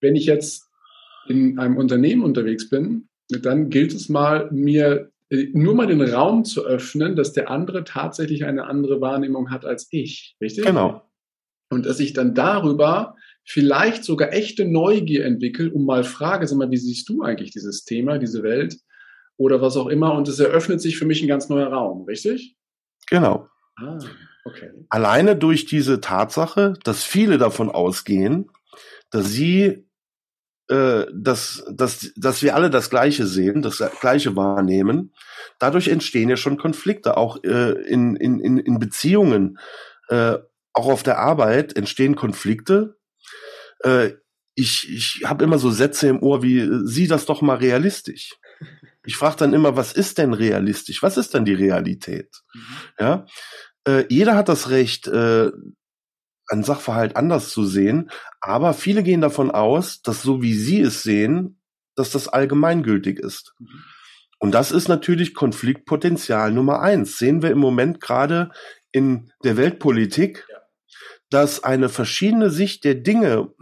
wenn ich jetzt in einem Unternehmen unterwegs bin, dann gilt es mal, mir äh, nur mal den Raum zu öffnen, dass der andere tatsächlich eine andere Wahrnehmung hat als ich. Richtig? Genau. Und dass ich dann darüber vielleicht sogar echte Neugier entwickle, um mal frage, sag mal, wie siehst du eigentlich dieses Thema, diese Welt oder was auch immer? Und es eröffnet sich für mich ein ganz neuer Raum, richtig? Genau. Ah, okay. Alleine durch diese Tatsache, dass viele davon ausgehen, dass sie äh, dass, dass, dass wir alle das Gleiche sehen, das Gleiche wahrnehmen. Dadurch entstehen ja schon Konflikte, auch äh, in, in, in Beziehungen, äh, auch auf der Arbeit entstehen Konflikte. Äh, ich ich habe immer so Sätze im Ohr wie, sieh das doch mal realistisch. Ich frage dann immer, was ist denn realistisch? Was ist denn die Realität? Mhm. Ja, äh, jeder hat das Recht, äh, einen Sachverhalt anders zu sehen. Aber viele gehen davon aus, dass so wie sie es sehen, dass das allgemeingültig ist. Mhm. Und das ist natürlich Konfliktpotenzial Nummer eins. Sehen wir im Moment gerade in der Weltpolitik, dass eine verschiedene Sicht der Dinge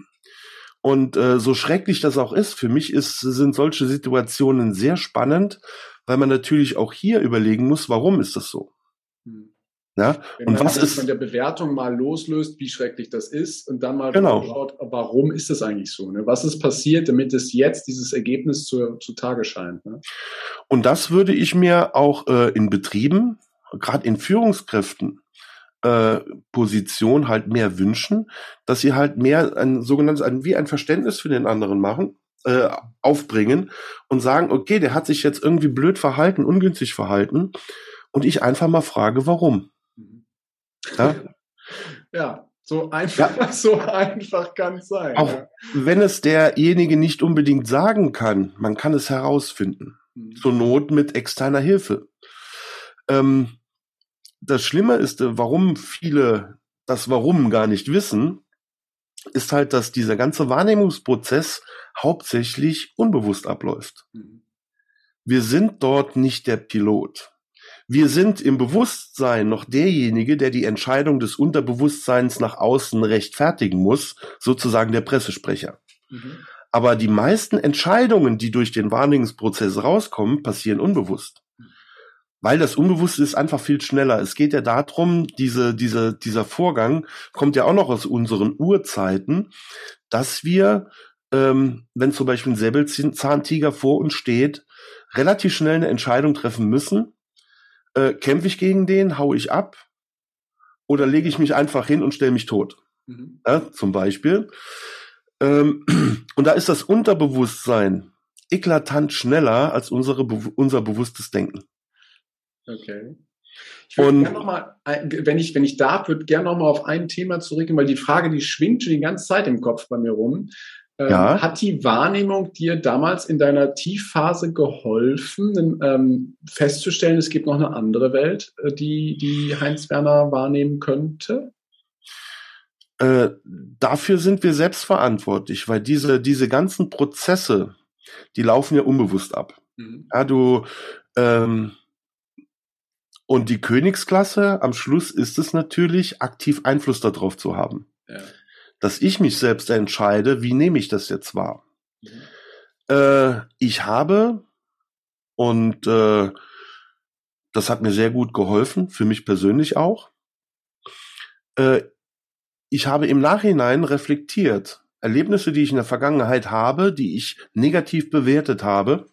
und äh, so schrecklich das auch ist, für mich ist, sind solche Situationen sehr spannend, weil man natürlich auch hier überlegen muss, warum ist das so? Mhm. Ja? Wenn und was ist von der Bewertung mal loslöst, wie schrecklich das ist und dann mal genau. schaut, warum ist das eigentlich so? Ne? Was ist passiert, damit es jetzt dieses Ergebnis zu, zu Tage scheint? Ne? Und das würde ich mir auch äh, in Betrieben, gerade in Führungskräften, äh, Position halt mehr wünschen, dass sie halt mehr ein sogenanntes, ein, wie ein Verständnis für den anderen machen, äh, aufbringen und sagen, okay, der hat sich jetzt irgendwie blöd verhalten, ungünstig verhalten und ich einfach mal frage, warum. Ja, ja so einfach, ja. so einfach kann es sein. Auch ja. wenn es derjenige nicht unbedingt sagen kann, man kann es herausfinden. Mhm. Zur Not mit externer Hilfe. Ähm, das Schlimme ist, äh, warum viele das Warum gar nicht wissen, ist halt, dass dieser ganze Wahrnehmungsprozess hauptsächlich unbewusst abläuft. Mhm. Wir sind dort nicht der Pilot. Wir sind im Bewusstsein noch derjenige, der die Entscheidung des Unterbewusstseins nach außen rechtfertigen muss, sozusagen der Pressesprecher. Mhm. Aber die meisten Entscheidungen, die durch den Wahrnehmungsprozess rauskommen, passieren unbewusst. Weil das Unbewusste ist einfach viel schneller. Es geht ja darum, diese, diese, dieser Vorgang kommt ja auch noch aus unseren Urzeiten, dass wir, ähm, wenn zum Beispiel ein Säbelzahntiger vor uns steht, relativ schnell eine Entscheidung treffen müssen, äh, kämpfe ich gegen den, hau ich ab oder lege ich mich einfach hin und stelle mich tot. Mhm. Ja, zum Beispiel. Ähm, und da ist das Unterbewusstsein eklatant schneller als unsere, unser bewusstes Denken. Okay. Ich würde gerne nochmal, wenn ich, wenn ich darf, würde gerne nochmal auf ein Thema zurückgehen, weil die Frage, die schwingt schon die ganze Zeit im Kopf bei mir rum. Ähm, ja. Hat die Wahrnehmung dir damals in deiner Tiefphase geholfen, ähm, festzustellen, es gibt noch eine andere Welt, äh, die, die Heinz Werner wahrnehmen könnte? Äh, dafür sind wir selbst verantwortlich, weil diese, diese ganzen Prozesse, die laufen ja unbewusst ab. Mhm. Ja, du, ähm, und die Königsklasse am Schluss ist es natürlich, aktiv Einfluss darauf zu haben. Ja dass ich mich selbst entscheide, wie nehme ich das jetzt wahr. Mhm. Äh, ich habe, und äh, das hat mir sehr gut geholfen, für mich persönlich auch, äh, ich habe im Nachhinein reflektiert, Erlebnisse, die ich in der Vergangenheit habe, die ich negativ bewertet habe,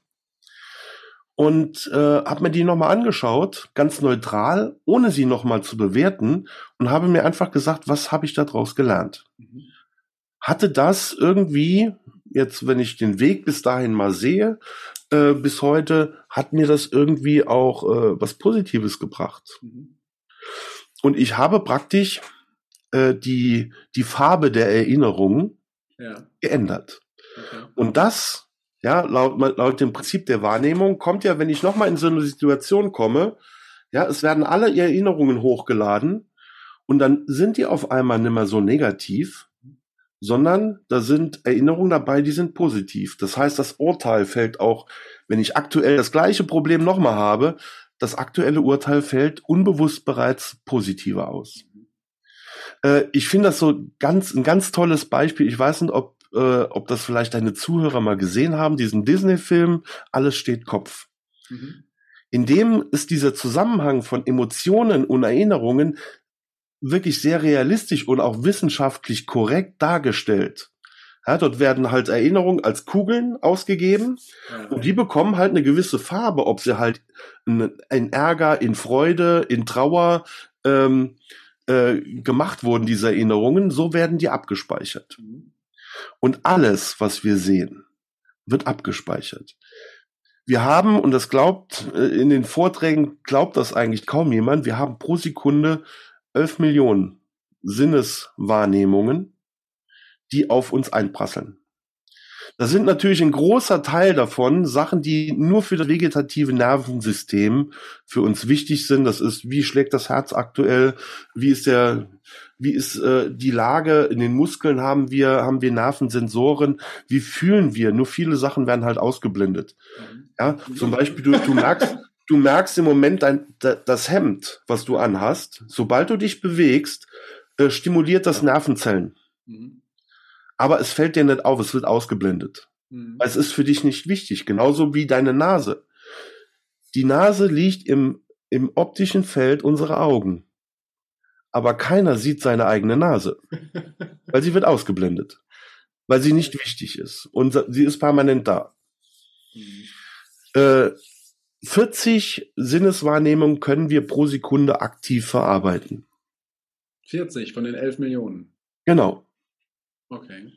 und äh, habe mir die nochmal angeschaut, ganz neutral, ohne sie nochmal zu bewerten und habe mir einfach gesagt, was habe ich daraus gelernt. Hatte das irgendwie, jetzt wenn ich den Weg bis dahin mal sehe, äh, bis heute, hat mir das irgendwie auch äh, was Positives gebracht. Und ich habe praktisch äh, die, die Farbe der Erinnerung ja. geändert. Okay. Und das ja, laut, laut dem Prinzip der Wahrnehmung kommt ja, wenn ich nochmal in so eine Situation komme, ja, es werden alle Erinnerungen hochgeladen und dann sind die auf einmal nicht mehr so negativ, sondern da sind Erinnerungen dabei, die sind positiv. Das heißt, das Urteil fällt auch, wenn ich aktuell das gleiche Problem nochmal habe, das aktuelle Urteil fällt unbewusst bereits positiver aus. Äh, ich finde das so ganz, ein ganz tolles Beispiel. Ich weiß nicht, ob äh, ob das vielleicht deine Zuhörer mal gesehen haben, diesen Disney-Film, alles steht Kopf. Mhm. In dem ist dieser Zusammenhang von Emotionen und Erinnerungen wirklich sehr realistisch und auch wissenschaftlich korrekt dargestellt. Ja, dort werden halt Erinnerungen als Kugeln ausgegeben und die bekommen halt eine gewisse Farbe, ob sie halt in, in Ärger, in Freude, in Trauer ähm, äh, gemacht wurden, diese Erinnerungen, so werden die abgespeichert. Mhm. Und alles, was wir sehen, wird abgespeichert. Wir haben, und das glaubt, äh, in den Vorträgen glaubt das eigentlich kaum jemand, wir haben pro Sekunde 11 Millionen Sinneswahrnehmungen, die auf uns einprasseln. Das sind natürlich ein großer Teil davon Sachen, die nur für das vegetative Nervensystem für uns wichtig sind. Das ist, wie schlägt das Herz aktuell? Wie ist der, wie ist äh, die Lage in den Muskeln? Haben wir, haben wir Nervensensoren? Wie fühlen wir? Nur viele Sachen werden halt ausgeblendet. Ja, zum Beispiel du, du merkst, du merkst im Moment dein, das Hemd, was du anhast. Sobald du dich bewegst, äh, stimuliert das Nervenzellen. Mhm aber es fällt dir nicht auf, es wird ausgeblendet. Mhm. Es ist für dich nicht wichtig, genauso wie deine Nase. Die Nase liegt im, im optischen Feld unserer Augen. Aber keiner sieht seine eigene Nase, weil sie wird ausgeblendet, weil sie nicht wichtig ist und sie ist permanent da. Mhm. Äh, 40 Sinneswahrnehmungen können wir pro Sekunde aktiv verarbeiten. 40 von den 11 Millionen. Genau. Okay.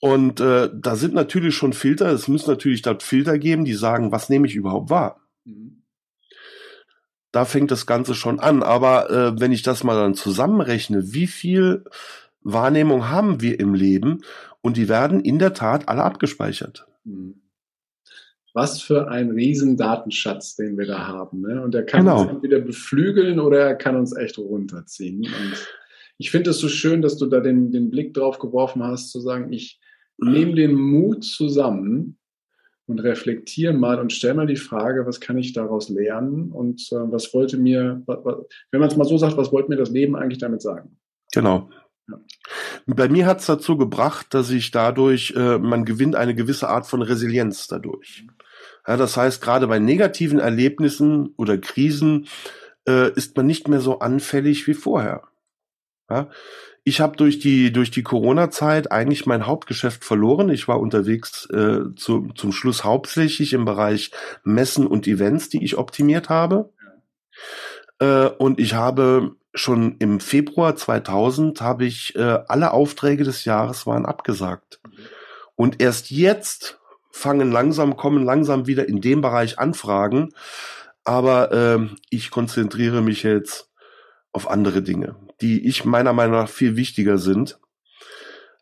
Und äh, da sind natürlich schon Filter, es müssen natürlich dort Filter geben, die sagen, was nehme ich überhaupt wahr? Mhm. Da fängt das Ganze schon an. Aber äh, wenn ich das mal dann zusammenrechne, wie viel Wahrnehmung haben wir im Leben? Und die werden in der Tat alle abgespeichert. Mhm. Was für ein riesen Datenschatz, den wir da haben. Ne? Und der kann genau. uns entweder beflügeln oder er kann uns echt runterziehen. Und ich finde es so schön, dass du da den, den Blick drauf geworfen hast, zu sagen, ich nehme den Mut zusammen und reflektiere mal und stelle mal die Frage, was kann ich daraus lernen und äh, was wollte mir, wenn man es mal so sagt, was wollte mir das Leben eigentlich damit sagen? Genau. Ja. Bei mir hat es dazu gebracht, dass ich dadurch, äh, man gewinnt eine gewisse Art von Resilienz dadurch. Ja, das heißt, gerade bei negativen Erlebnissen oder Krisen äh, ist man nicht mehr so anfällig wie vorher. Ja? Ich habe durch die durch die Corona-Zeit eigentlich mein Hauptgeschäft verloren. Ich war unterwegs äh, zu, zum Schluss hauptsächlich im Bereich Messen und Events, die ich optimiert habe. Äh, und ich habe schon im Februar 2000 habe ich äh, alle Aufträge des Jahres waren abgesagt. Und erst jetzt fangen langsam kommen langsam wieder in dem Bereich Anfragen. Aber äh, ich konzentriere mich jetzt auf andere Dinge die ich meiner Meinung nach viel wichtiger sind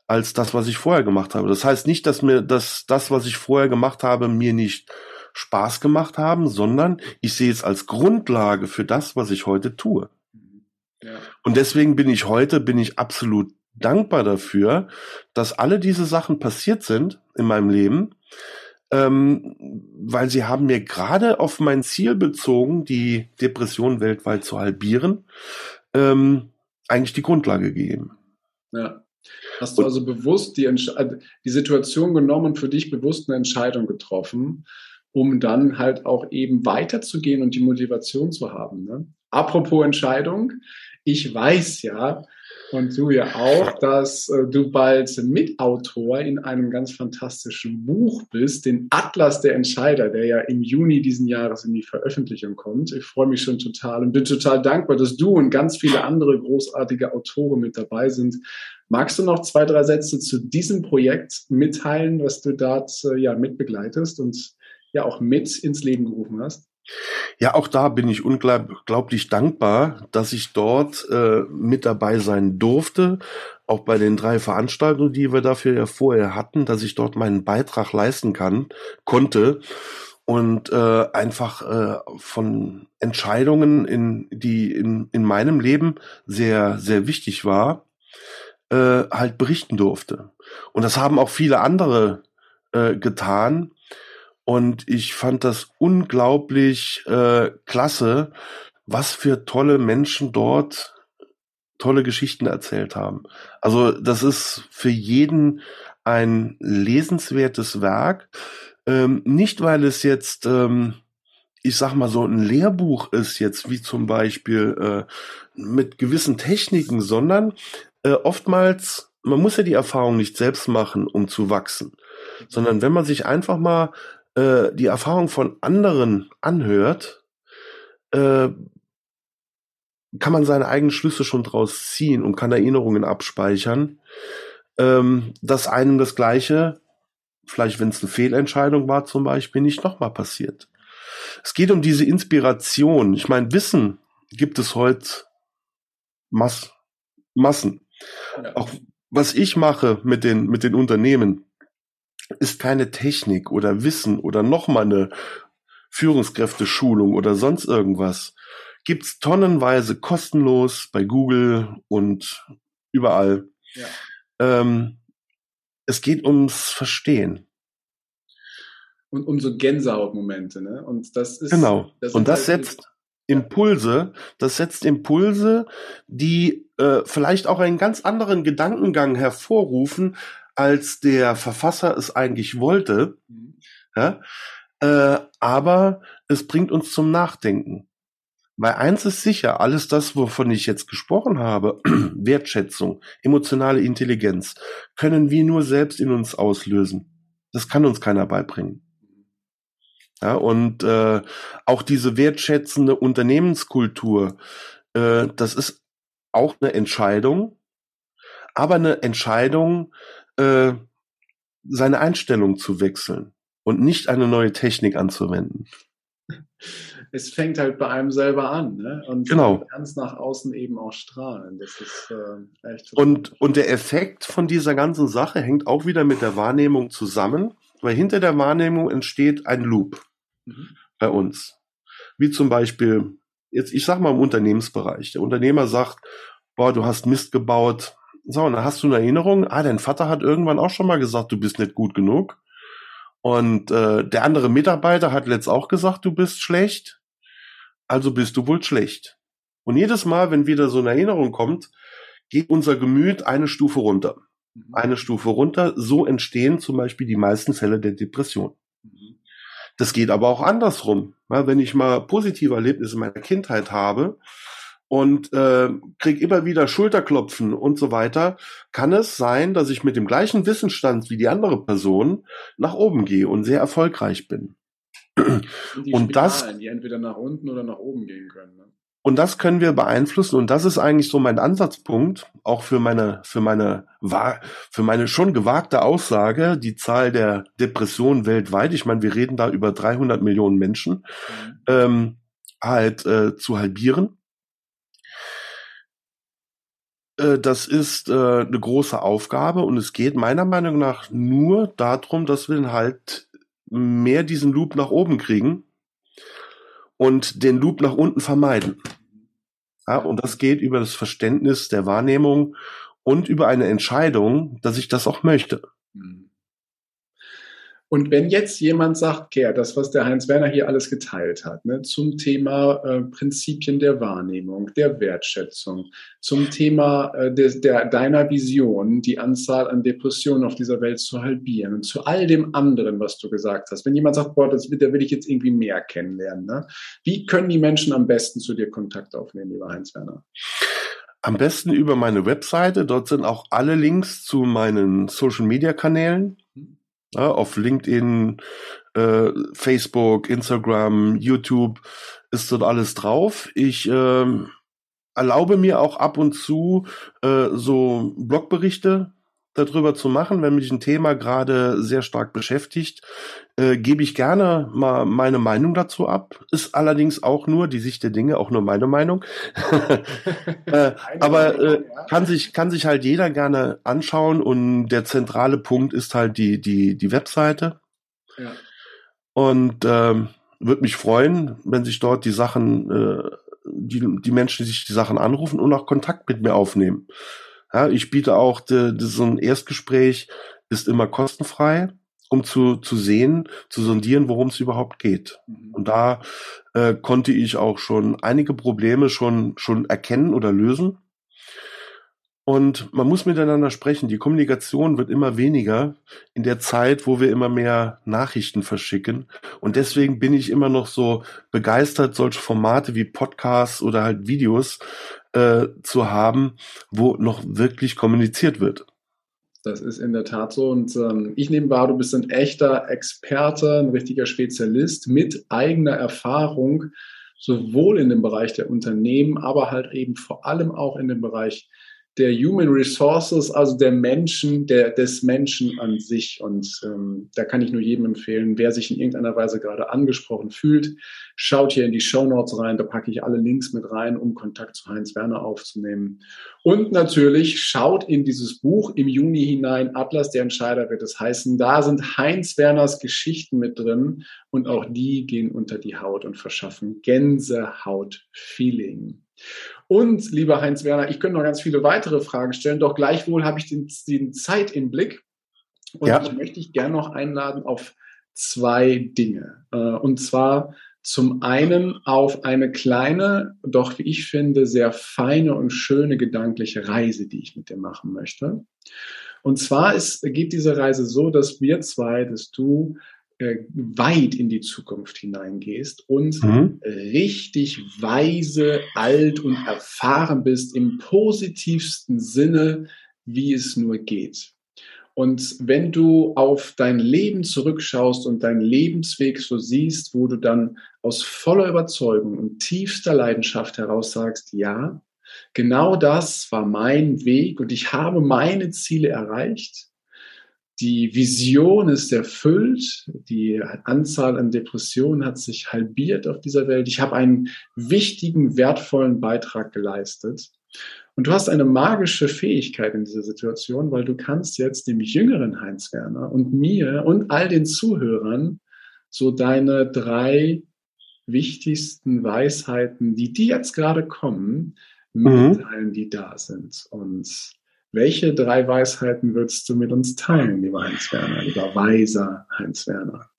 als das, was ich vorher gemacht habe. Das heißt nicht, dass mir das, das, was ich vorher gemacht habe, mir nicht Spaß gemacht haben, sondern ich sehe es als Grundlage für das, was ich heute tue. Ja. Und deswegen bin ich heute, bin ich absolut dankbar dafür, dass alle diese Sachen passiert sind in meinem Leben, ähm, weil sie haben mir gerade auf mein Ziel bezogen, die Depression weltweit zu halbieren, ähm, eigentlich die Grundlage gegeben. Ja. Hast du also bewusst die, äh, die Situation genommen und für dich bewusst eine Entscheidung getroffen, um dann halt auch eben weiterzugehen und die Motivation zu haben. Ne? Apropos Entscheidung, ich weiß ja, und du ja auch, dass äh, du bald Mitautor in einem ganz fantastischen Buch bist, den Atlas der Entscheider, der ja im Juni diesen Jahres in die Veröffentlichung kommt. Ich freue mich schon total und bin total dankbar, dass du und ganz viele andere großartige Autoren mit dabei sind. Magst du noch zwei, drei Sätze zu diesem Projekt mitteilen, was du dort äh, ja mitbegleitest und ja auch mit ins Leben gerufen hast? Ja, auch da bin ich unglaublich dankbar, dass ich dort äh, mit dabei sein durfte. Auch bei den drei Veranstaltungen, die wir dafür ja vorher hatten, dass ich dort meinen Beitrag leisten kann, konnte und äh, einfach äh, von Entscheidungen, in, die in, in meinem Leben sehr, sehr wichtig war, äh, halt berichten durfte. Und das haben auch viele andere äh, getan. Und ich fand das unglaublich äh, klasse, was für tolle Menschen dort tolle Geschichten erzählt haben. Also das ist für jeden ein lesenswertes Werk. Ähm, nicht, weil es jetzt, ähm, ich sag mal so ein Lehrbuch ist jetzt, wie zum Beispiel äh, mit gewissen Techniken, sondern äh, oftmals, man muss ja die Erfahrung nicht selbst machen, um zu wachsen, sondern wenn man sich einfach mal äh, die Erfahrung von anderen anhört, äh, kann man seine eigenen Schlüsse schon draus ziehen und kann Erinnerungen abspeichern, ähm, dass einem das Gleiche, vielleicht wenn es eine Fehlentscheidung war zum Beispiel, nicht nochmal passiert. Es geht um diese Inspiration. Ich meine, Wissen gibt es heute Mass Massen. Ja. Auch was ich mache mit den, mit den Unternehmen, ist keine Technik oder Wissen oder nochmal eine Führungskräfteschulung oder sonst irgendwas, gibt's tonnenweise kostenlos bei Google und überall. Ja. Ähm, es geht ums Verstehen. Und um so Gänsehautmomente, ne? Und das ist. Genau. Das und das halt setzt Impulse, das setzt Impulse, die äh, vielleicht auch einen ganz anderen Gedankengang hervorrufen, als der Verfasser es eigentlich wollte. Mhm. Ja? Äh, aber es bringt uns zum Nachdenken. Weil eins ist sicher, alles das, wovon ich jetzt gesprochen habe, Wertschätzung, emotionale Intelligenz, können wir nur selbst in uns auslösen. Das kann uns keiner beibringen. Ja, und äh, auch diese wertschätzende Unternehmenskultur, äh, das ist auch eine Entscheidung, aber eine Entscheidung, äh, seine Einstellung zu wechseln und nicht eine neue Technik anzuwenden. Es fängt halt bei einem selber an, ne? Und genau. ganz nach außen eben auch strahlen. Das ist äh, echt. Und, und der Effekt von dieser ganzen Sache hängt auch wieder mit der Wahrnehmung zusammen, weil hinter der Wahrnehmung entsteht ein Loop mhm. bei uns. Wie zum Beispiel, jetzt, ich sag mal im Unternehmensbereich. Der Unternehmer sagt, boah, du hast Mist gebaut. So, und dann hast du eine Erinnerung, ah, dein Vater hat irgendwann auch schon mal gesagt, du bist nicht gut genug. Und äh, der andere Mitarbeiter hat letzt auch gesagt, du bist schlecht, also bist du wohl schlecht. Und jedes Mal, wenn wieder so eine Erinnerung kommt, geht unser Gemüt eine Stufe runter. Mhm. Eine Stufe runter. So entstehen zum Beispiel die meisten Fälle der Depression. Mhm. Das geht aber auch andersrum. Wenn ich mal positive Erlebnisse in meiner Kindheit habe, und äh, krieg immer wieder Schulterklopfen und so weiter, kann es sein, dass ich mit dem gleichen Wissensstand wie die andere Person nach oben gehe und sehr erfolgreich bin. Und, und das, die entweder nach unten oder nach oben gehen können. Ne? Und das können wir beeinflussen und das ist eigentlich so mein Ansatzpunkt, auch für meine, für meine, für meine schon gewagte Aussage, die Zahl der Depressionen weltweit, ich meine, wir reden da über 300 Millionen Menschen, mhm. ähm, halt äh, zu halbieren. Äh, das ist äh, eine große Aufgabe und es geht meiner Meinung nach nur darum, dass wir halt mehr diesen Loop nach oben kriegen und den Loop nach unten vermeiden. Ja, und das geht über das Verständnis der Wahrnehmung und über eine Entscheidung, dass ich das auch möchte. Mhm. Und wenn jetzt jemand sagt, Ker, das, was der Heinz Werner hier alles geteilt hat, ne, zum Thema äh, Prinzipien der Wahrnehmung, der Wertschätzung, zum Thema äh, der, der, deiner Vision, die Anzahl an Depressionen auf dieser Welt zu halbieren und zu all dem anderen, was du gesagt hast. Wenn jemand sagt, boah, das, da will ich jetzt irgendwie mehr kennenlernen, ne? wie können die Menschen am besten zu dir Kontakt aufnehmen, lieber Heinz Werner? Am besten über meine Webseite. Dort sind auch alle Links zu meinen Social-Media-Kanälen. Ja, auf LinkedIn, äh, Facebook, Instagram, YouTube ist dort alles drauf. Ich äh, erlaube mir auch ab und zu äh, so Blogberichte darüber zu machen, wenn mich ein Thema gerade sehr stark beschäftigt, äh, gebe ich gerne mal meine Meinung dazu ab. Ist allerdings auch nur die Sicht der Dinge, auch nur meine Meinung. äh, aber äh, kann sich kann sich halt jeder gerne anschauen und der zentrale Punkt ist halt die die die Webseite. Ja. Und ähm, würde mich freuen, wenn sich dort die Sachen äh, die, die Menschen sich die Sachen anrufen und auch Kontakt mit mir aufnehmen. Ja, ich biete auch de, de, so ein Erstgespräch ist immer kostenfrei, um zu, zu sehen, zu sondieren, worum es überhaupt geht. Mhm. Und da äh, konnte ich auch schon einige Probleme schon, schon erkennen oder lösen. Und man muss miteinander sprechen. Die Kommunikation wird immer weniger in der Zeit, wo wir immer mehr Nachrichten verschicken. Und deswegen bin ich immer noch so begeistert, solche Formate wie Podcasts oder halt Videos äh, zu haben, wo noch wirklich kommuniziert wird. Das ist in der Tat so. Und ähm, ich nehme wahr, du bist ein echter Experte, ein richtiger Spezialist mit eigener Erfahrung, sowohl in dem Bereich der Unternehmen, aber halt eben vor allem auch in dem Bereich der Human Resources, also der Menschen, der, des Menschen an sich. Und ähm, da kann ich nur jedem empfehlen, wer sich in irgendeiner Weise gerade angesprochen fühlt, schaut hier in die Show Notes rein, da packe ich alle Links mit rein, um Kontakt zu Heinz Werner aufzunehmen. Und natürlich schaut in dieses Buch im Juni hinein, Atlas der Entscheider wird es heißen. Da sind Heinz Werners Geschichten mit drin und auch die gehen unter die Haut und verschaffen Gänsehaut-Feeling. Und, lieber Heinz Werner, ich könnte noch ganz viele weitere Fragen stellen, doch gleichwohl habe ich den, den Zeit im Blick. Und ja. ich möchte dich gerne noch einladen auf zwei Dinge. Äh, und zwar zum einen auf eine kleine, doch wie ich finde, sehr feine und schöne gedankliche Reise, die ich mit dir machen möchte. Und zwar ist, geht diese Reise so, dass wir zwei, dass du weit in die Zukunft hineingehst und mhm. richtig weise, alt und erfahren bist im positivsten Sinne, wie es nur geht. Und wenn du auf dein Leben zurückschaust und deinen Lebensweg so siehst, wo du dann aus voller Überzeugung und tiefster Leidenschaft heraus sagst, ja, genau das war mein Weg und ich habe meine Ziele erreicht, die Vision ist erfüllt, die Anzahl an Depressionen hat sich halbiert auf dieser Welt. Ich habe einen wichtigen, wertvollen Beitrag geleistet. Und du hast eine magische Fähigkeit in dieser Situation, weil du kannst jetzt dem jüngeren Heinz Werner und mir und all den Zuhörern so deine drei wichtigsten Weisheiten, die die jetzt gerade kommen, mhm. mitteilen, die da sind. Und welche drei Weisheiten würdest du mit uns teilen, lieber Heinz Werner, lieber weiser Heinz Werner?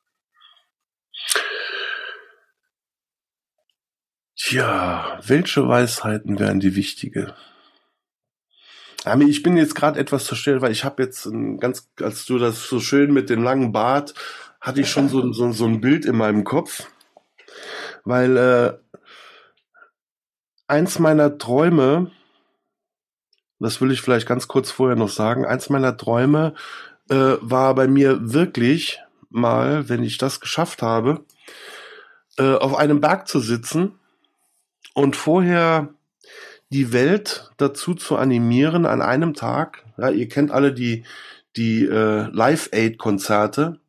Tja, welche Weisheiten wären die wichtige? Ich bin jetzt gerade etwas zerstört, weil ich habe jetzt ein ganz, als du das so schön mit dem langen Bart, hatte ich schon so, so, so ein Bild in meinem Kopf, weil äh, eins meiner Träume das will ich vielleicht ganz kurz vorher noch sagen, eins meiner Träume äh, war bei mir wirklich mal, wenn ich das geschafft habe, äh, auf einem Berg zu sitzen und vorher die Welt dazu zu animieren an einem Tag. Ja, ihr kennt alle die, die äh, Live-Aid-Konzerte.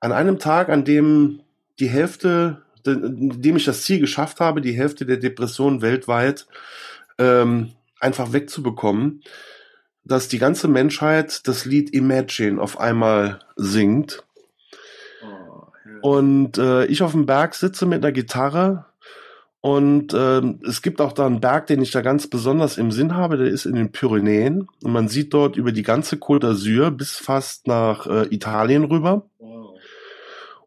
An einem Tag, an dem die Hälfte, in dem ich das Ziel geschafft habe, die Hälfte der Depressionen weltweit ähm, einfach wegzubekommen, dass die ganze Menschheit das Lied Imagine auf einmal singt. Oh, ja. Und äh, ich auf dem Berg sitze mit einer Gitarre und äh, es gibt auch da einen Berg, den ich da ganz besonders im Sinn habe, der ist in den Pyrenäen und man sieht dort über die ganze Côte d'Azur bis fast nach äh, Italien rüber. Wow.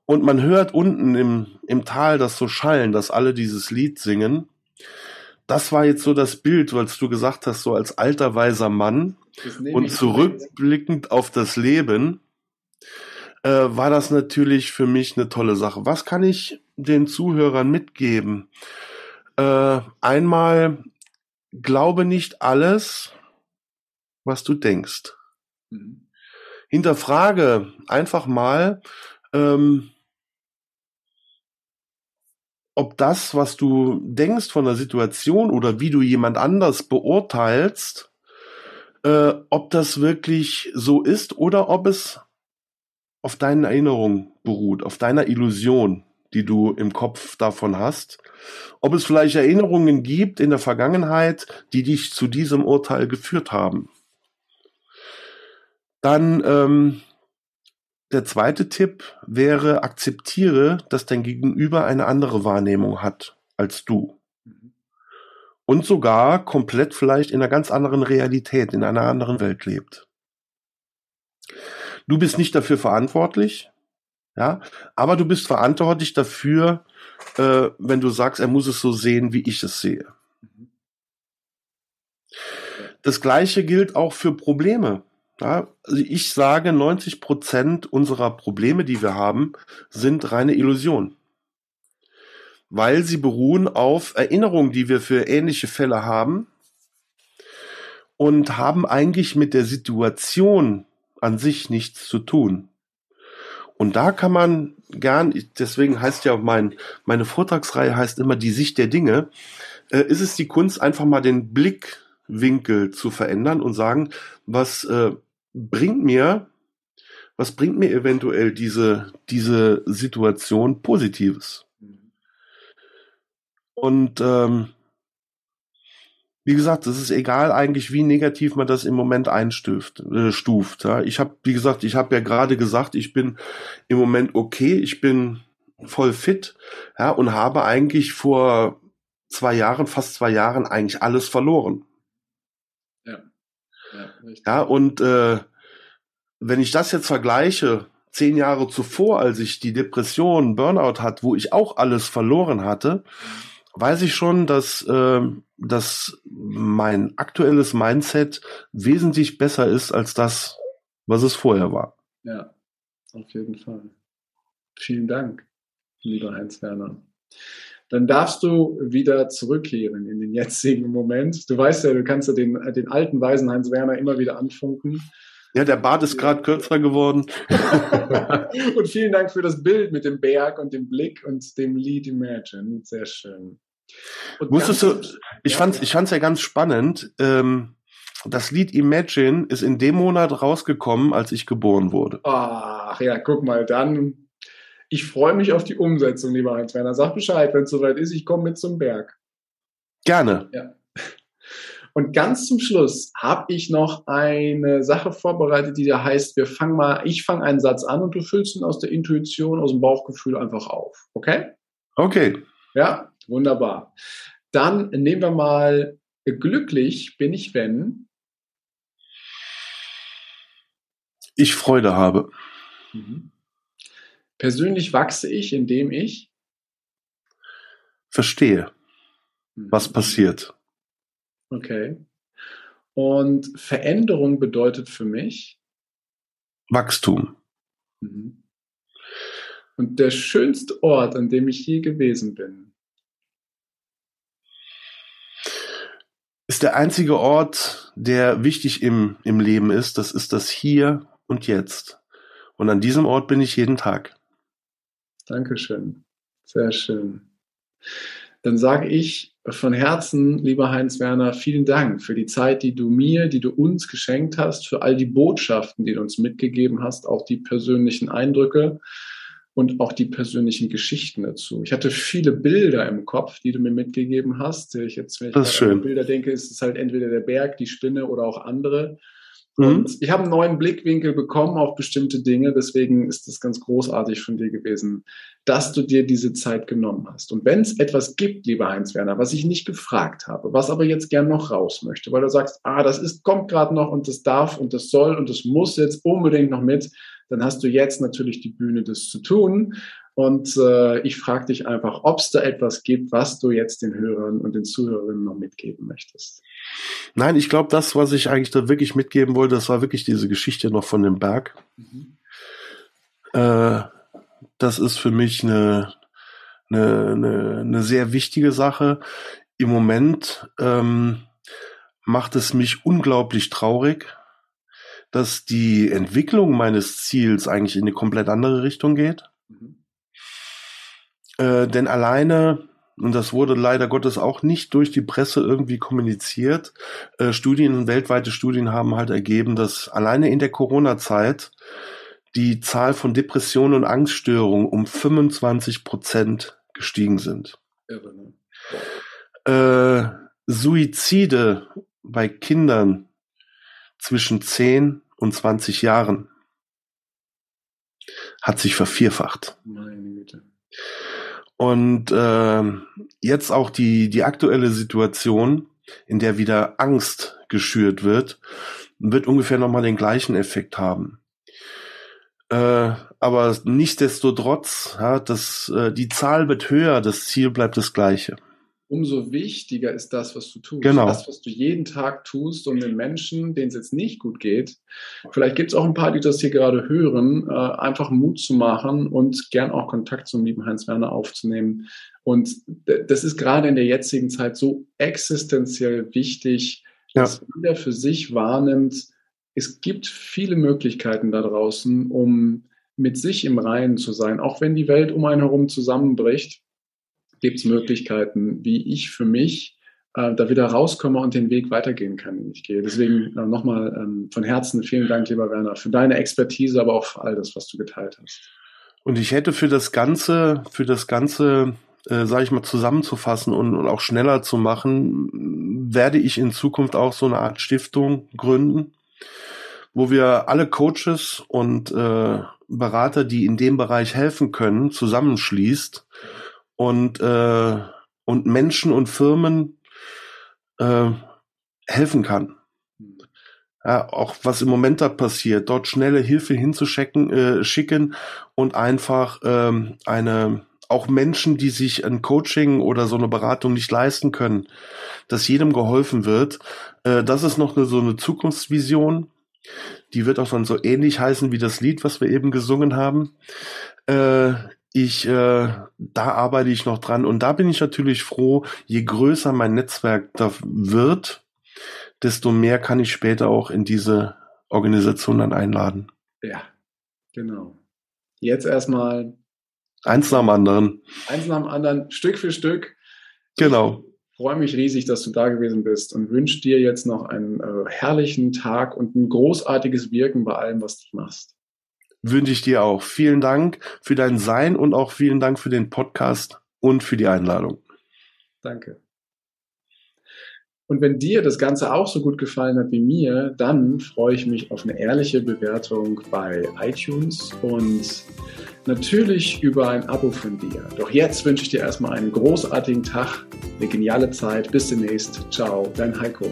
Und man hört unten im, im Tal das so schallen, dass alle dieses Lied singen das war jetzt so das Bild, was du gesagt hast, so als alter weiser Mann und zurückblickend auf das Leben, äh, war das natürlich für mich eine tolle Sache. Was kann ich den Zuhörern mitgeben? Äh, einmal, glaube nicht alles, was du denkst. Mhm. Hinterfrage einfach mal, ähm, ob das, was du denkst von der Situation oder wie du jemand anders beurteilst, äh, ob das wirklich so ist oder ob es auf deinen Erinnerungen beruht, auf deiner Illusion, die du im Kopf davon hast. Ob es vielleicht Erinnerungen gibt in der Vergangenheit, die dich zu diesem Urteil geführt haben. Dann ähm, der zweite Tipp wäre, akzeptiere, dass dein Gegenüber eine andere Wahrnehmung hat als du. Und sogar komplett vielleicht in einer ganz anderen Realität, in einer anderen Welt lebt. Du bist nicht dafür verantwortlich, ja, aber du bist verantwortlich dafür, äh, wenn du sagst, er muss es so sehen, wie ich es sehe. Das gleiche gilt auch für Probleme. Ja, also ich sage, 90 Prozent unserer Probleme, die wir haben, sind reine Illusion. Weil sie beruhen auf Erinnerungen, die wir für ähnliche Fälle haben und haben eigentlich mit der Situation an sich nichts zu tun. Und da kann man gern, deswegen heißt ja mein, meine Vortragsreihe heißt immer die Sicht der Dinge, äh, ist es die Kunst, einfach mal den Blickwinkel zu verändern und sagen, was äh, bringt mir, was bringt mir eventuell diese, diese Situation Positives? Und ähm, wie gesagt, es ist egal eigentlich, wie negativ man das im Moment einstuft. Äh, stuft, ja. Ich habe, wie gesagt, ich habe ja gerade gesagt, ich bin im Moment okay, ich bin voll fit, ja, und habe eigentlich vor zwei Jahren, fast zwei Jahren eigentlich alles verloren. Ja. Und äh, wenn ich das jetzt vergleiche, zehn Jahre zuvor, als ich die Depression, Burnout hat, wo ich auch alles verloren hatte, weiß ich schon, dass, äh, dass mein aktuelles Mindset wesentlich besser ist als das, was es vorher war. Ja, auf jeden Fall. Vielen Dank, lieber Heinz Werner. Dann darfst du wieder zurückkehren in den jetzigen Moment. Du weißt ja, du kannst ja den, den alten weisen Heinz Werner immer wieder anfunken. Ja, der Bart ist gerade kürzer geworden. und vielen Dank für das Bild mit dem Berg und dem Blick und dem Lied Imagine. Sehr schön. Und Wusstest du, ich ja, fand's, ich fand's ja ganz spannend. Ähm, das Lied Imagine ist in dem Monat rausgekommen, als ich geboren wurde. Ach ja, guck mal, dann. Ich freue mich auf die Umsetzung, lieber Heinz Werner. Sag Bescheid, wenn es soweit ist, ich komme mit zum Berg. Gerne. Ja. Und ganz zum Schluss habe ich noch eine Sache vorbereitet, die da heißt, wir fangen mal, ich fange einen Satz an und du füllst ihn aus der Intuition, aus dem Bauchgefühl einfach auf. Okay? Okay. Ja, wunderbar. Dann nehmen wir mal glücklich bin ich, wenn ich Freude habe. Mhm. Persönlich wachse ich, indem ich verstehe, mhm. was passiert. Okay. Und Veränderung bedeutet für mich Wachstum. Mhm. Und der schönste Ort, an dem ich je gewesen bin, ist der einzige Ort, der wichtig im, im Leben ist. Das ist das Hier und Jetzt. Und an diesem Ort bin ich jeden Tag. Dankeschön. Sehr schön dann sage ich von Herzen, lieber Heinz Werner, vielen Dank für die Zeit, die du mir, die du uns geschenkt hast, für all die Botschaften, die du uns mitgegeben hast, auch die persönlichen Eindrücke und auch die persönlichen Geschichten dazu. Ich hatte viele Bilder im Kopf, die du mir mitgegeben hast. Ich jetzt, wenn ich an Bilder denke, ist es halt entweder der Berg, die Spinne oder auch andere. Mhm. Und ich habe einen neuen Blickwinkel bekommen auf bestimmte Dinge. Deswegen ist es ganz großartig von dir gewesen, dass du dir diese Zeit genommen hast. Und wenn es etwas gibt, lieber Heinz Werner, was ich nicht gefragt habe, was aber jetzt gern noch raus möchte, weil du sagst, ah, das ist, kommt gerade noch und das darf und das soll und das muss jetzt unbedingt noch mit, dann hast du jetzt natürlich die Bühne, das zu tun. Und äh, ich frage dich einfach, ob es da etwas gibt, was du jetzt den Hörern und den Zuhörerinnen noch mitgeben möchtest. Nein, ich glaube, das, was ich eigentlich da wirklich mitgeben wollte, das war wirklich diese Geschichte noch von dem Berg. Mhm. Äh, das ist für mich eine, eine, eine, eine sehr wichtige Sache. Im Moment ähm, macht es mich unglaublich traurig, dass die Entwicklung meines Ziels eigentlich in eine komplett andere Richtung geht. Mhm. Äh, denn alleine, und das wurde leider Gottes auch nicht durch die Presse irgendwie kommuniziert, äh, Studien, weltweite Studien haben halt ergeben, dass alleine in der Corona-Zeit die Zahl von Depressionen und Angststörungen um 25 Prozent gestiegen sind. Irre, ne? Äh, Suizide bei Kindern zwischen 10 und 20 Jahren hat sich vervierfacht. Meine Güte. Und äh, jetzt auch die, die aktuelle Situation, in der wieder Angst geschürt wird, wird ungefähr nochmal den gleichen Effekt haben. Äh, aber nichtsdestotrotz, ja, das, äh, die Zahl wird höher, das Ziel bleibt das gleiche. Umso wichtiger ist das, was du tust. Genau. Das, was du jeden Tag tust, um den Menschen, denen es jetzt nicht gut geht. Vielleicht gibt es auch ein paar, die das hier gerade hören, äh, einfach Mut zu machen und gern auch Kontakt zum lieben Heinz Werner aufzunehmen. Und das ist gerade in der jetzigen Zeit so existenziell wichtig, ja. dass jeder für sich wahrnimmt, es gibt viele Möglichkeiten da draußen, um mit sich im Reinen zu sein, auch wenn die Welt um einen herum zusammenbricht gibt es Möglichkeiten, wie ich für mich äh, da wieder rauskomme und den Weg weitergehen kann, den ich gehe. Deswegen äh, nochmal ähm, von Herzen vielen Dank, lieber Werner, für deine Expertise, aber auch für all das, was du geteilt hast. Und ich hätte für das Ganze, für das Ganze, äh, sage ich mal, zusammenzufassen und, und auch schneller zu machen, werde ich in Zukunft auch so eine Art Stiftung gründen, wo wir alle Coaches und äh, Berater, die in dem Bereich helfen können, zusammenschließt und, äh, und Menschen und Firmen äh, helfen kann. Ja, auch was im Moment da passiert, dort schnelle Hilfe hinzuschicken äh, schicken und einfach ähm, eine auch Menschen, die sich ein Coaching oder so eine Beratung nicht leisten können, dass jedem geholfen wird. Äh, das ist noch eine, so eine Zukunftsvision. Die wird auch dann so ähnlich heißen wie das Lied, was wir eben gesungen haben. Äh, ich, äh, da arbeite ich noch dran und da bin ich natürlich froh, je größer mein Netzwerk da wird, desto mehr kann ich später auch in diese Organisation dann einladen. Ja, genau. Jetzt erstmal eins nach dem anderen. Eins nach dem anderen, Stück für Stück. Genau. Ich freue mich riesig, dass du da gewesen bist und wünsche dir jetzt noch einen äh, herrlichen Tag und ein großartiges Wirken bei allem, was du machst wünsche ich dir auch. Vielen Dank für dein Sein und auch vielen Dank für den Podcast und für die Einladung. Danke. Und wenn dir das Ganze auch so gut gefallen hat wie mir, dann freue ich mich auf eine ehrliche Bewertung bei iTunes und natürlich über ein Abo von dir. Doch jetzt wünsche ich dir erstmal einen großartigen Tag, eine geniale Zeit. Bis demnächst. Ciao, dein Heiko.